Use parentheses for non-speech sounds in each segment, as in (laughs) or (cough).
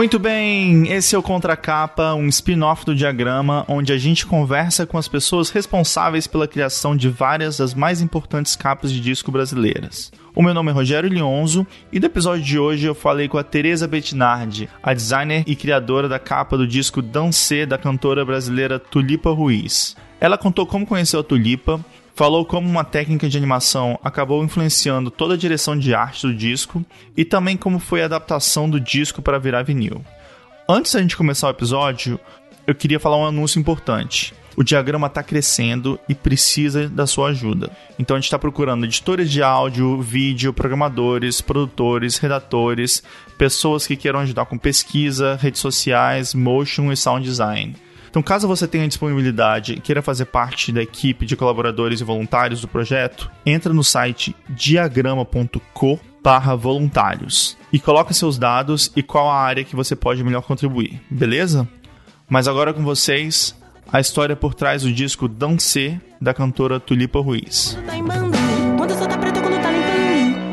Muito bem, esse é o Contracapa, um spin-off do Diagrama, onde a gente conversa com as pessoas responsáveis pela criação de várias das mais importantes capas de disco brasileiras. O meu nome é Rogério Lionzo e no episódio de hoje eu falei com a Teresa Bettinardi, a designer e criadora da capa do disco Dancê da cantora brasileira Tulipa Ruiz. Ela contou como conheceu a Tulipa, falou como uma técnica de animação acabou influenciando toda a direção de arte do disco e também como foi a adaptação do disco para virar vinil. Antes da gente começar o episódio, eu queria falar um anúncio importante. O diagrama está crescendo e precisa da sua ajuda. Então a gente está procurando editores de áudio, vídeo, programadores, produtores, redatores, pessoas que queiram ajudar com pesquisa, redes sociais, motion e sound design. Então, caso você tenha disponibilidade e queira fazer parte da equipe de colaboradores e voluntários do projeto, entra no site diagrama.co barra voluntários e coloque seus dados e qual a área que você pode melhor contribuir, beleza? Mas agora com vocês, a história por trás do disco Dancê, da cantora Tulipa Ruiz.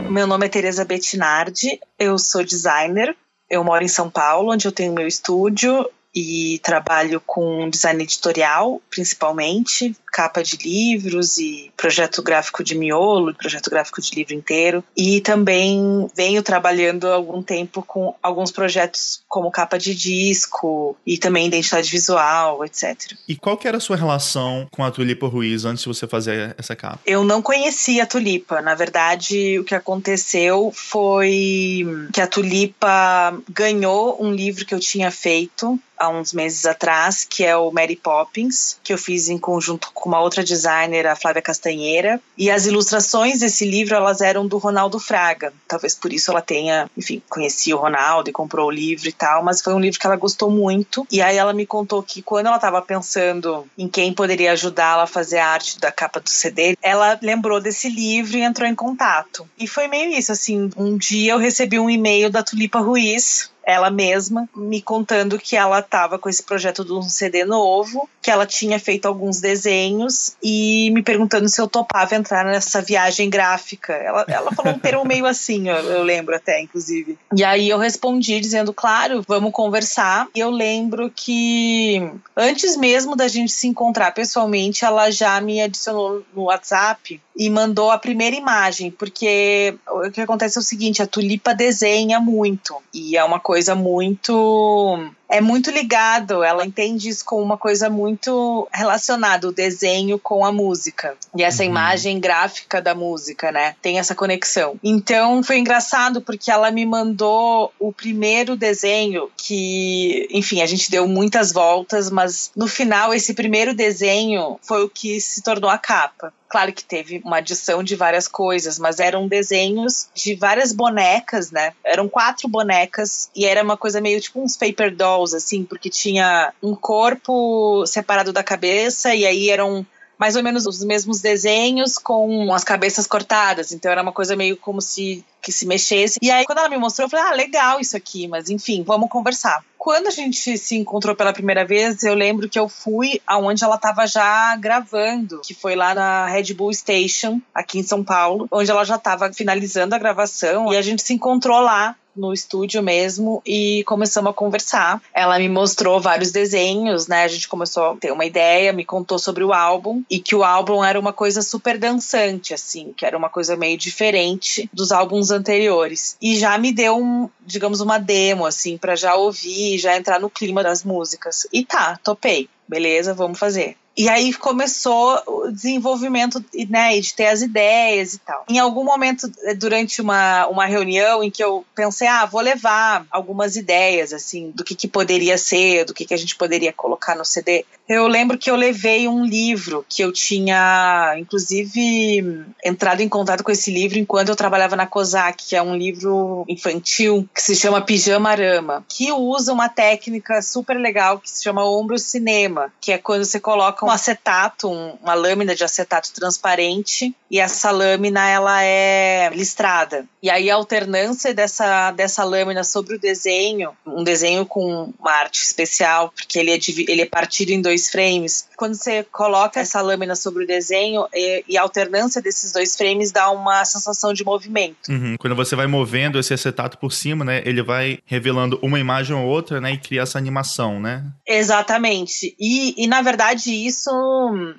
Meu nome é Teresa Bettinardi, eu sou designer, eu moro em São Paulo, onde eu tenho meu estúdio e trabalho com design editorial, principalmente, capa de livros e projeto gráfico de miolo, projeto gráfico de livro inteiro. E também venho trabalhando há algum tempo com alguns projetos como capa de disco e também identidade visual, etc. E qual que era a sua relação com a Tulipa Ruiz antes de você fazer essa capa? Eu não conhecia a Tulipa. Na verdade, o que aconteceu foi que a Tulipa ganhou um livro que eu tinha feito há uns meses atrás, que é o Mary Poppins, que eu fiz em conjunto com uma outra designer, a Flávia Castanheira. E as ilustrações desse livro, elas eram do Ronaldo Fraga. Talvez por isso ela tenha, enfim, conhecia o Ronaldo e comprou o livro e tal, mas foi um livro que ela gostou muito. E aí ela me contou que quando ela estava pensando em quem poderia ajudá-la a fazer a arte da capa do CD, ela lembrou desse livro e entrou em contato. E foi meio isso, assim, um dia eu recebi um e-mail da Tulipa Ruiz, ela mesma me contando que ela estava com esse projeto de um CD novo, que ela tinha feito alguns desenhos e me perguntando se eu topava entrar nessa viagem gráfica. Ela, ela falou um termo meio assim, eu, eu lembro até, inclusive. E aí eu respondi dizendo, claro, vamos conversar. E eu lembro que antes mesmo da gente se encontrar pessoalmente, ela já me adicionou no WhatsApp e mandou a primeira imagem, porque o que acontece é o seguinte, a Tulipa desenha muito e é uma coisa muito é muito ligado, ela entende isso como uma coisa muito relacionada, o desenho com a música. E essa uhum. imagem gráfica da música, né? Tem essa conexão. Então foi engraçado porque ela me mandou o primeiro desenho que, enfim, a gente deu muitas voltas, mas no final esse primeiro desenho foi o que se tornou a capa. Claro que teve uma adição de várias coisas, mas eram desenhos de várias bonecas, né? Eram quatro bonecas e era uma coisa meio tipo uns paper dolls assim, porque tinha um corpo separado da cabeça e aí eram mais ou menos os mesmos desenhos com as cabeças cortadas. Então era uma coisa meio como se que se mexesse. E aí quando ela me mostrou, eu falei: "Ah, legal isso aqui, mas enfim, vamos conversar". Quando a gente se encontrou pela primeira vez, eu lembro que eu fui aonde ela estava já gravando, que foi lá na Red Bull Station, aqui em São Paulo, onde ela já estava finalizando a gravação, e a gente se encontrou lá no estúdio mesmo e começamos a conversar. Ela me mostrou vários desenhos, né? A gente começou a ter uma ideia, me contou sobre o álbum e que o álbum era uma coisa super dançante, assim, que era uma coisa meio diferente dos álbuns anteriores. E já me deu um, digamos, uma demo, assim, para já ouvir, já entrar no clima das músicas. E tá, topei. Beleza, vamos fazer. E aí começou o desenvolvimento, né, de ter as ideias e tal. Em algum momento, eh, durante uma, uma reunião em que eu pensei, ah, vou levar algumas ideias, assim, do que, que poderia ser, do que, que a gente poderia colocar no CD, Eu lembro que eu levei um livro que eu tinha, inclusive, entrado em contato com esse livro enquanto eu trabalhava na COSAC, que é um livro infantil que se chama Pijama Arama, que usa uma técnica super legal que se chama ombro cinema, que é quando você coloca um acetato, um, uma lâmina de acetato transparente, e essa lâmina ela é listrada. E aí a alternância dessa, dessa lâmina sobre o desenho, um desenho com uma arte especial, porque ele é, ele é partido em dois frames. Quando você coloca essa lâmina sobre o desenho e, e a alternância desses dois frames dá uma sensação de movimento. Uhum. Quando você vai movendo esse acetato por cima, né, ele vai revelando uma imagem ou outra, né, e cria essa animação, né? Exatamente. E, e na verdade isso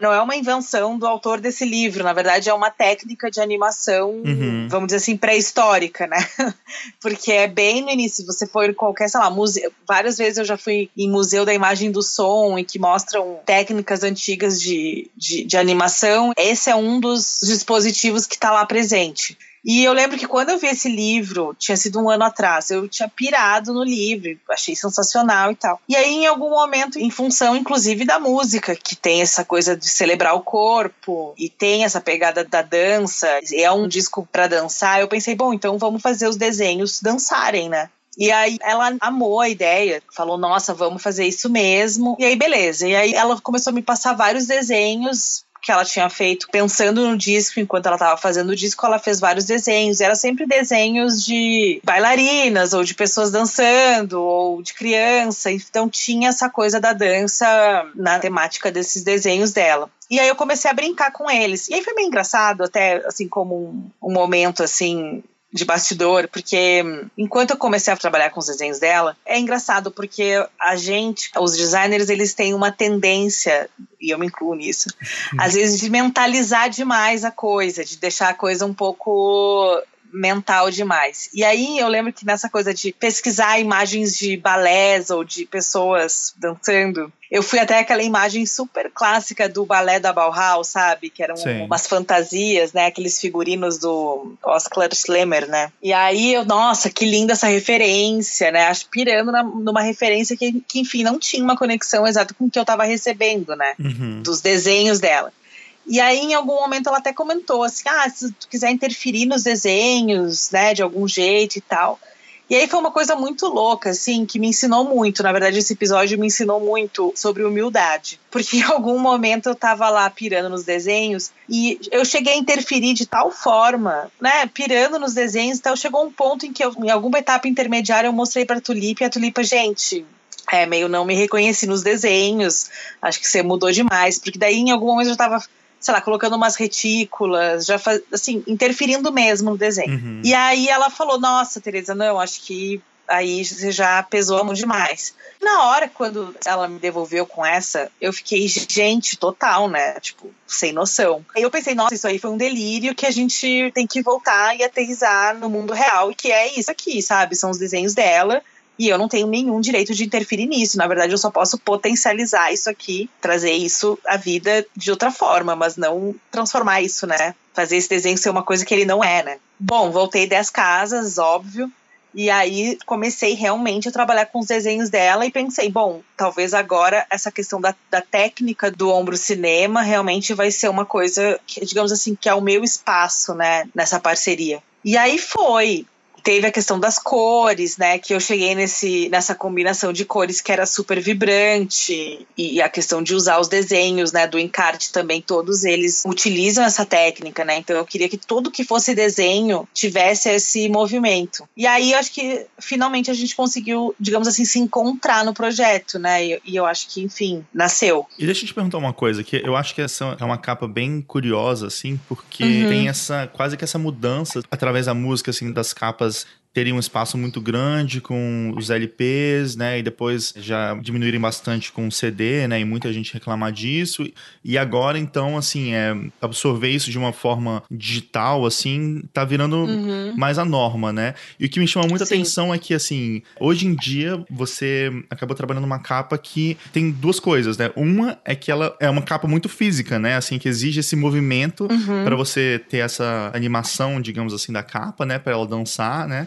não é uma invenção do autor desse livro, na verdade é uma técnica de animação, uhum. vamos dizer assim, pré-histórica, né? (laughs) Porque é bem no início, você for em qualquer, sei lá, museu, várias vezes eu já fui em museu da imagem do som e que mostram técnicas antigas de, de, de animação. Esse é um dos dispositivos que está lá presente. E eu lembro que quando eu vi esse livro, tinha sido um ano atrás, eu tinha pirado no livro, achei sensacional e tal. E aí, em algum momento, em função inclusive da música, que tem essa coisa de celebrar o corpo e tem essa pegada da dança, é um disco para dançar, eu pensei, bom, então vamos fazer os desenhos dançarem, né? E aí ela amou a ideia, falou: "Nossa, vamos fazer isso mesmo". E aí beleza. E aí ela começou a me passar vários desenhos que ela tinha feito pensando no disco, enquanto ela estava fazendo o disco, ela fez vários desenhos. Era sempre desenhos de bailarinas, ou de pessoas dançando, ou de criança. Então tinha essa coisa da dança na temática desses desenhos dela. E aí eu comecei a brincar com eles. E aí foi meio engraçado, até assim, como um, um momento assim de bastidor, porque enquanto eu comecei a trabalhar com os desenhos dela, é engraçado porque a gente, os designers, eles têm uma tendência, e eu me incluo nisso, uhum. às vezes de mentalizar demais a coisa, de deixar a coisa um pouco mental demais. E aí eu lembro que nessa coisa de pesquisar imagens de balés ou de pessoas dançando, eu fui até aquela imagem super clássica do balé da Bauhaus, sabe? Que eram Sim. umas fantasias, né? Aqueles figurinos do Oscar Schlemmer, né? E aí eu, nossa, que linda essa referência, né? Aspirando na, numa referência que, que, enfim, não tinha uma conexão exata com o que eu tava recebendo, né? Uhum. Dos desenhos dela. E aí, em algum momento, ela até comentou assim: ah, se tu quiser interferir nos desenhos, né, de algum jeito e tal. E aí foi uma coisa muito louca, assim, que me ensinou muito. Na verdade, esse episódio me ensinou muito sobre humildade. Porque em algum momento eu tava lá pirando nos desenhos e eu cheguei a interferir de tal forma, né? Pirando nos desenhos, então chegou um ponto em que eu, em alguma etapa intermediária, eu mostrei pra Tulipa e a Tulipa, gente, é, meio não me reconheci nos desenhos, acho que você mudou demais, porque daí em algum momento eu tava sei lá, colocando umas retículas, já faz, assim, interferindo mesmo no desenho. Uhum. E aí ela falou: Nossa, Tereza, não, acho que aí você já pesou muito demais. Na hora, quando ela me devolveu com essa, eu fiquei, gente, total, né? Tipo, sem noção. Aí eu pensei, nossa, isso aí foi um delírio que a gente tem que voltar e aterrizar no mundo real, que é isso aqui, sabe? São os desenhos dela e eu não tenho nenhum direito de interferir nisso. Na verdade, eu só posso potencializar isso aqui, trazer isso à vida de outra forma, mas não transformar isso, né? Fazer esse desenho ser uma coisa que ele não é, né? Bom, voltei 10 casas, óbvio. E aí comecei realmente a trabalhar com os desenhos dela e pensei, bom, talvez agora essa questão da, da técnica do ombro cinema realmente vai ser uma coisa, que, digamos assim, que é o meu espaço, né, nessa parceria. E aí foi teve a questão das cores, né? Que eu cheguei nesse, nessa combinação de cores que era super vibrante. E a questão de usar os desenhos, né? Do encarte também, todos eles utilizam essa técnica, né? Então eu queria que tudo que fosse desenho tivesse esse movimento. E aí eu acho que finalmente a gente conseguiu, digamos assim, se encontrar no projeto, né? E, e eu acho que, enfim, nasceu. E deixa eu te perguntar uma coisa, que eu acho que essa é uma capa bem curiosa, assim, porque uhum. tem essa quase que essa mudança através da música, assim, das capas teria um espaço muito grande com os LPs, né? E depois já diminuírem bastante com o CD, né? E muita gente reclamar disso. E agora, então, assim, é, absorver isso de uma forma digital, assim, tá virando uhum. mais a norma, né? E o que me chama muita Sim. atenção é que, assim, hoje em dia você acabou trabalhando numa capa que tem duas coisas, né? Uma é que ela é uma capa muito física, né? Assim, que exige esse movimento uhum. para você ter essa animação, digamos assim, da capa, né? Para ela dançar, né?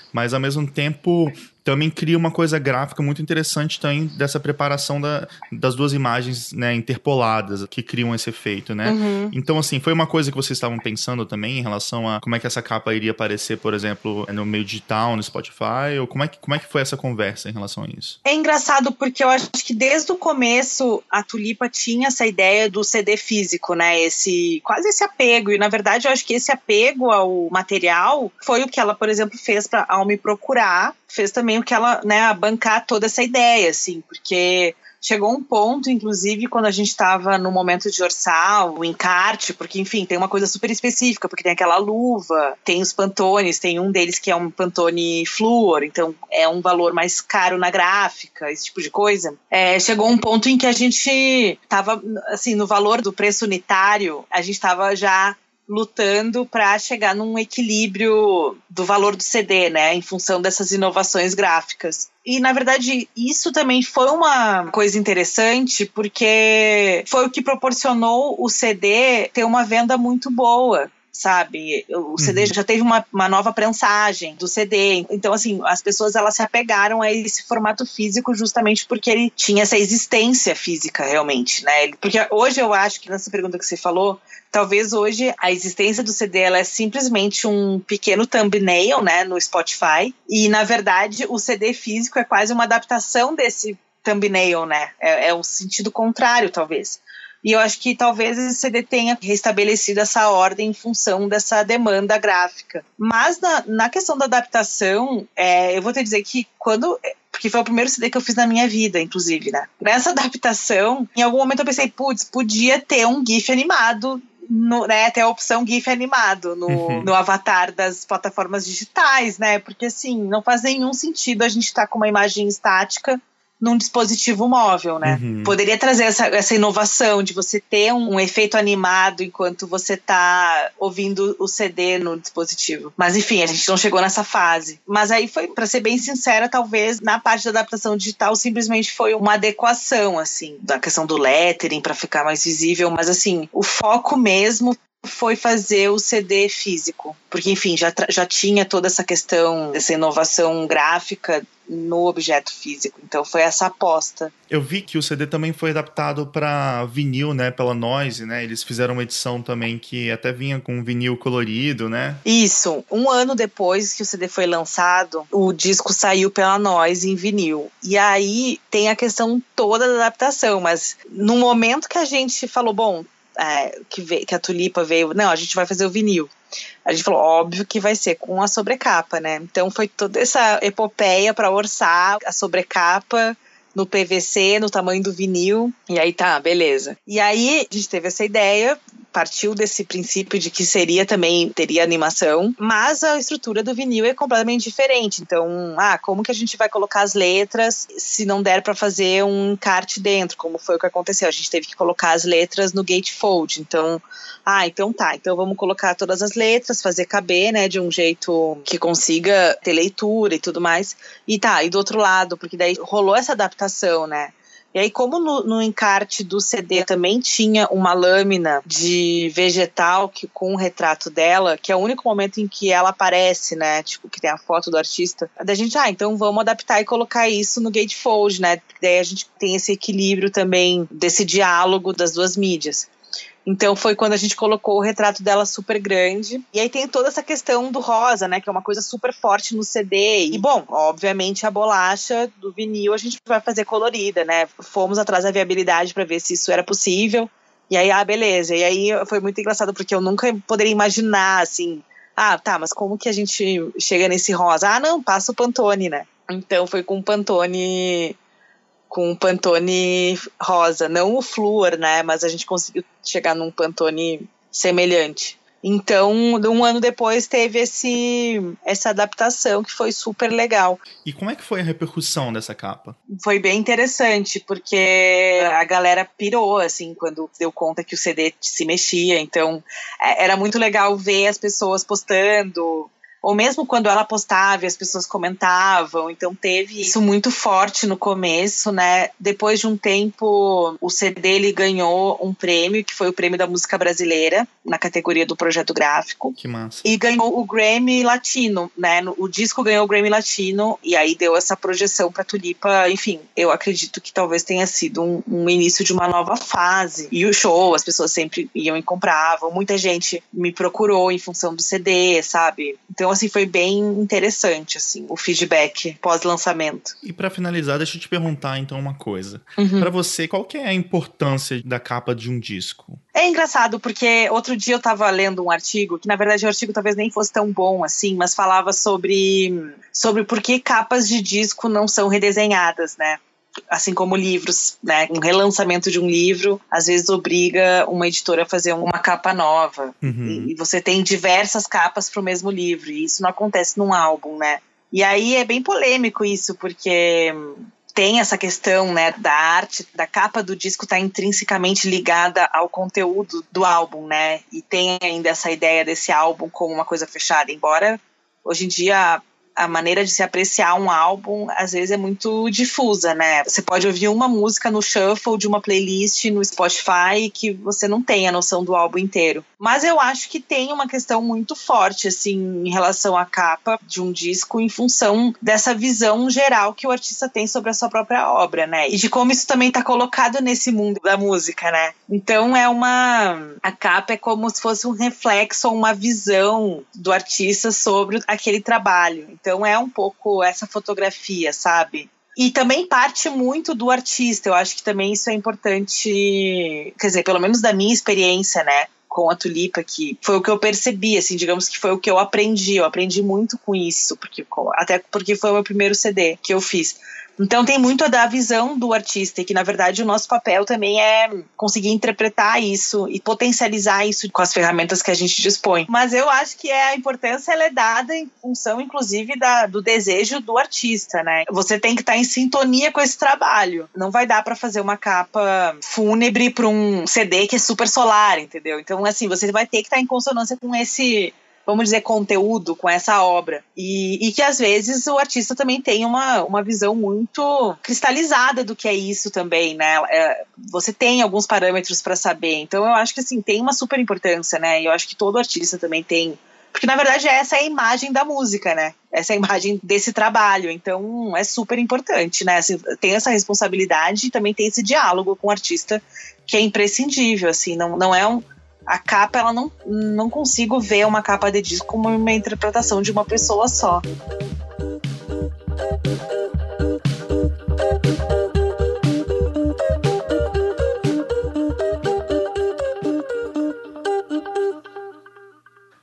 mas ao mesmo tempo também cria uma coisa gráfica muito interessante também dessa preparação da, das duas imagens né, interpoladas que criam esse efeito, né? Uhum. Então, assim, foi uma coisa que vocês estavam pensando também em relação a como é que essa capa iria aparecer, por exemplo, no meio digital, no Spotify, ou como é que, como é que foi essa conversa em relação a isso? É engraçado porque eu acho que desde o começo a Tulipa tinha essa ideia do CD físico, né? Esse quase esse apego, e na verdade eu acho que esse apego ao material foi o que ela, por exemplo, fez para ao me procurar fez também o que ela, né, bancar toda essa ideia, assim, porque chegou um ponto, inclusive, quando a gente estava no momento de orçar o encarte, porque, enfim, tem uma coisa super específica, porque tem aquela luva, tem os pantones, tem um deles que é um pantone flúor, então é um valor mais caro na gráfica, esse tipo de coisa. É, chegou um ponto em que a gente estava, assim, no valor do preço unitário, a gente estava já lutando para chegar num equilíbrio do valor do CD, né, em função dessas inovações gráficas. E na verdade, isso também foi uma coisa interessante, porque foi o que proporcionou o CD ter uma venda muito boa sabe? O CD uhum. já teve uma, uma nova prensagem do CD. Então, assim, as pessoas elas se apegaram a esse formato físico justamente porque ele tinha essa existência física, realmente, né? Porque hoje eu acho que nessa pergunta que você falou, talvez hoje a existência do CD ela é simplesmente um pequeno thumbnail, né, no Spotify. E, na verdade, o CD físico é quase uma adaptação desse thumbnail, né? É, é o sentido contrário, talvez. E eu acho que talvez esse CD tenha restabelecido essa ordem em função dessa demanda gráfica. Mas na, na questão da adaptação, é, eu vou te dizer que quando porque foi o primeiro CD que eu fiz na minha vida, inclusive, né? Nessa adaptação, em algum momento eu pensei, putz, podia ter um GIF animado no, né, ter a opção GIF animado no, uhum. no avatar das plataformas digitais, né? Porque assim, não faz nenhum sentido a gente estar tá com uma imagem estática num dispositivo móvel, né? Uhum. Poderia trazer essa, essa inovação de você ter um, um efeito animado enquanto você está ouvindo o CD no dispositivo. Mas enfim, a gente não chegou nessa fase. Mas aí foi, para ser bem sincera, talvez na parte da adaptação digital simplesmente foi uma adequação, assim, da questão do lettering para ficar mais visível. Mas assim, o foco mesmo foi fazer o CD físico, porque enfim, já, já tinha toda essa questão dessa inovação gráfica no objeto físico. Então foi essa aposta. Eu vi que o CD também foi adaptado para vinil, né, pela Noise, né? Eles fizeram uma edição também que até vinha com vinil colorido, né? Isso. Um ano depois que o CD foi lançado, o disco saiu pela Noise em vinil. E aí tem a questão toda da adaptação, mas no momento que a gente falou, bom, é, que, veio, que a Tulipa veio, não, a gente vai fazer o vinil. A gente falou, óbvio que vai ser com a sobrecapa, né? Então foi toda essa epopeia para orçar a sobrecapa no PVC, no tamanho do vinil. E aí tá, beleza. E aí a gente teve essa ideia, partiu desse princípio de que seria também, teria animação, mas a estrutura do vinil é completamente diferente. Então, ah, como que a gente vai colocar as letras se não der para fazer um encarte dentro, como foi o que aconteceu? A gente teve que colocar as letras no gatefold. Então, ah, então tá, então vamos colocar todas as letras, fazer caber, né, de um jeito que consiga ter leitura e tudo mais. E tá, e do outro lado, porque daí rolou essa adaptação, né? E aí, como no, no, encarte do CD também tinha uma lâmina de vegetal que, com o retrato dela, que é o único momento em que ela aparece, né? Tipo, que tem a foto do artista. Da gente, ah, então vamos adaptar e colocar isso no gatefold, né? Daí a gente tem esse equilíbrio também desse diálogo das duas mídias. Então foi quando a gente colocou o retrato dela super grande. E aí tem toda essa questão do rosa, né? Que é uma coisa super forte no CD. E bom, obviamente a bolacha do vinil a gente vai fazer colorida, né? Fomos atrás da viabilidade para ver se isso era possível. E aí, ah, beleza. E aí foi muito engraçado porque eu nunca poderia imaginar assim. Ah, tá, mas como que a gente chega nesse rosa? Ah, não, passa o Pantone, né? Então foi com o Pantone com um Pantone rosa, não o flúor, né? Mas a gente conseguiu chegar num Pantone semelhante. Então, um ano depois teve esse, essa adaptação que foi super legal. E como é que foi a repercussão dessa capa? Foi bem interessante, porque a galera pirou, assim, quando deu conta que o CD se mexia. Então, é, era muito legal ver as pessoas postando, ou mesmo quando ela postava e as pessoas comentavam. Então teve isso muito forte no começo, né? Depois de um tempo, o CD ele ganhou um prêmio, que foi o prêmio da música brasileira, na categoria do projeto gráfico. Que massa. E ganhou o Grammy Latino, né? O disco ganhou o Grammy Latino e aí deu essa projeção para Tulipa. Enfim, eu acredito que talvez tenha sido um, um início de uma nova fase. E o show, as pessoas sempre iam e compravam. Muita gente me procurou em função do CD, sabe? Então então, assim, foi bem interessante, assim, o feedback pós-lançamento. E para finalizar, deixa eu te perguntar, então, uma coisa. Uhum. Para você, qual que é a importância da capa de um disco? É engraçado, porque outro dia eu tava lendo um artigo, que na verdade o artigo talvez nem fosse tão bom assim, mas falava sobre, sobre por que capas de disco não são redesenhadas, né? Assim como livros, né? Um relançamento de um livro às vezes obriga uma editora a fazer uma capa nova. Uhum. E, você tem diversas capas para o mesmo livro, e isso não acontece num álbum, né? E aí é bem polêmico isso, porque tem essa questão, né, da arte, da capa do disco estar tá intrinsecamente ligada ao conteúdo do álbum, né? E tem ainda essa ideia desse álbum como uma coisa fechada, embora hoje em dia a maneira de se apreciar um álbum às vezes é muito difusa, né? Você pode ouvir uma música no shuffle de uma playlist no Spotify que você não tem a noção do álbum inteiro. Mas eu acho que tem uma questão muito forte assim em relação à capa de um disco em função dessa visão geral que o artista tem sobre a sua própria obra, né? E de como isso também está colocado nesse mundo da música, né? Então é uma a capa é como se fosse um reflexo ou uma visão do artista sobre aquele trabalho. Então é um pouco essa fotografia, sabe? E também parte muito do artista. Eu acho que também isso é importante, quer dizer, pelo menos da minha experiência, né? Com a tulipa, que foi o que eu percebi, assim, digamos que foi o que eu aprendi. Eu aprendi muito com isso, porque até porque foi o meu primeiro CD que eu fiz. Então tem muito da visão do artista e que na verdade o nosso papel também é conseguir interpretar isso e potencializar isso com as ferramentas que a gente dispõe. Mas eu acho que é a importância ela é dada em função inclusive da, do desejo do artista, né? Você tem que estar em sintonia com esse trabalho. Não vai dar para fazer uma capa fúnebre para um CD que é super solar, entendeu? Então assim, você vai ter que estar em consonância com esse vamos dizer, conteúdo com essa obra. E, e, que às vezes o artista também tem uma, uma visão muito cristalizada do que é isso também, né? É, você tem alguns parâmetros para saber. Então eu acho que assim, tem uma super importância, né? E eu acho que todo artista também tem. Porque na verdade essa é a imagem da música, né? Essa é a imagem desse trabalho. Então é super importante, né? Assim, tem essa responsabilidade e também tem esse diálogo com o artista que é imprescindível, assim, não, não é um, a capa, ela não, não consigo ver uma capa de disco como uma interpretação de uma pessoa só.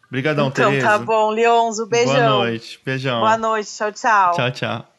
Obrigadão, então, Tereza. tá bom, Leonzo, beijão. Boa noite, beijão. Boa noite, tchau, tchau. Tchau, tchau.